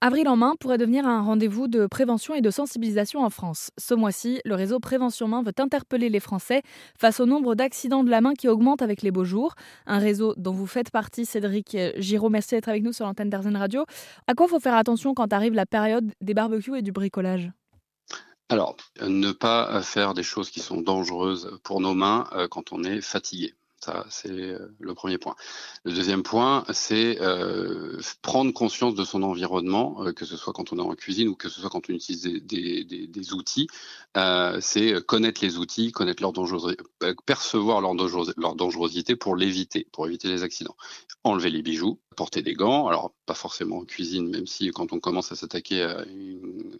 Avril en main pourrait devenir un rendez-vous de prévention et de sensibilisation en France. Ce mois-ci, le réseau Prévention Main veut interpeller les Français face au nombre d'accidents de la main qui augmente avec les beaux jours. Un réseau dont vous faites partie, Cédric Giraud. Merci d'être avec nous sur l'antenne d'Arzen Radio. À quoi faut faire attention quand arrive la période des barbecues et du bricolage? Alors, ne pas faire des choses qui sont dangereuses pour nos mains euh, quand on est fatigué. Ça, c'est euh, le premier point. Le deuxième point, c'est euh, prendre conscience de son environnement, euh, que ce soit quand on est en cuisine ou que ce soit quand on utilise des, outils. C'est connaître les outils, connaître leur dangerosité, percevoir leur, leur dangerosité pour l'éviter, pour éviter les accidents. Enlever les bijoux, porter des gants. Alors, pas forcément en cuisine, même si quand on commence à s'attaquer à,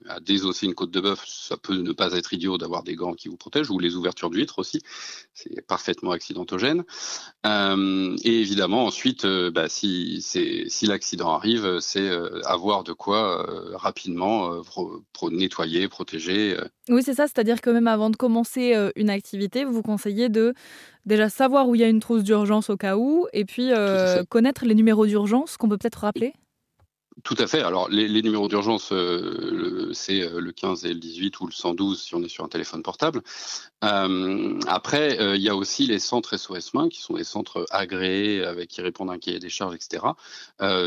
à, désosser une côte de bœuf, ça peut ne pas être idiot d'avoir des gants qui vous protègent, ou les ouvertures d'huîtres aussi. C'est parfaitement accidentogène. Euh, et évidemment, ensuite, euh, bah, si, si l'accident arrive, c'est euh, avoir de quoi rapidement pro nettoyer, protéger. Oui, c'est ça. C'est-à-dire que même avant de commencer une activité, vous vous conseillez de déjà savoir où il y a une trousse d'urgence au cas où, et puis connaître les numéros d'urgence qu'on peut peut-être rappeler. Tout à fait. Alors, les, numéros d'urgence, euh, c'est euh, le 15 et le 18 ou le 112 si on est sur un téléphone portable. Euh, après, il y a aussi les centres SOS Main qui sont des centres agréés avec qui répondent à un cahier des charges, etc.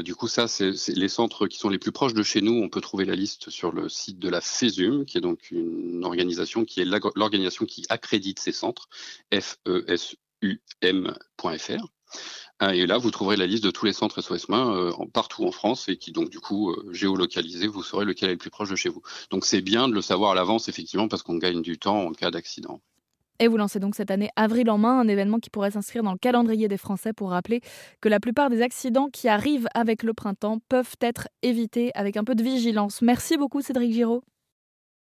du coup, ça, c'est les centres qui sont les plus proches de chez nous. On peut trouver la liste sur le site de la FESUM, qui est donc une organisation qui est l'organisation qui accrédite ces centres, F-E-S-U-M.fr. Ah, et là, vous trouverez la liste de tous les centres SOS Main euh, partout en France et qui donc du coup euh, géolocalisés, vous saurez lequel est le plus proche de chez vous. Donc c'est bien de le savoir à l'avance effectivement parce qu'on gagne du temps en cas d'accident. Et vous lancez donc cette année Avril en main, un événement qui pourrait s'inscrire dans le calendrier des Français pour rappeler que la plupart des accidents qui arrivent avec le printemps peuvent être évités avec un peu de vigilance. Merci beaucoup Cédric Giraud.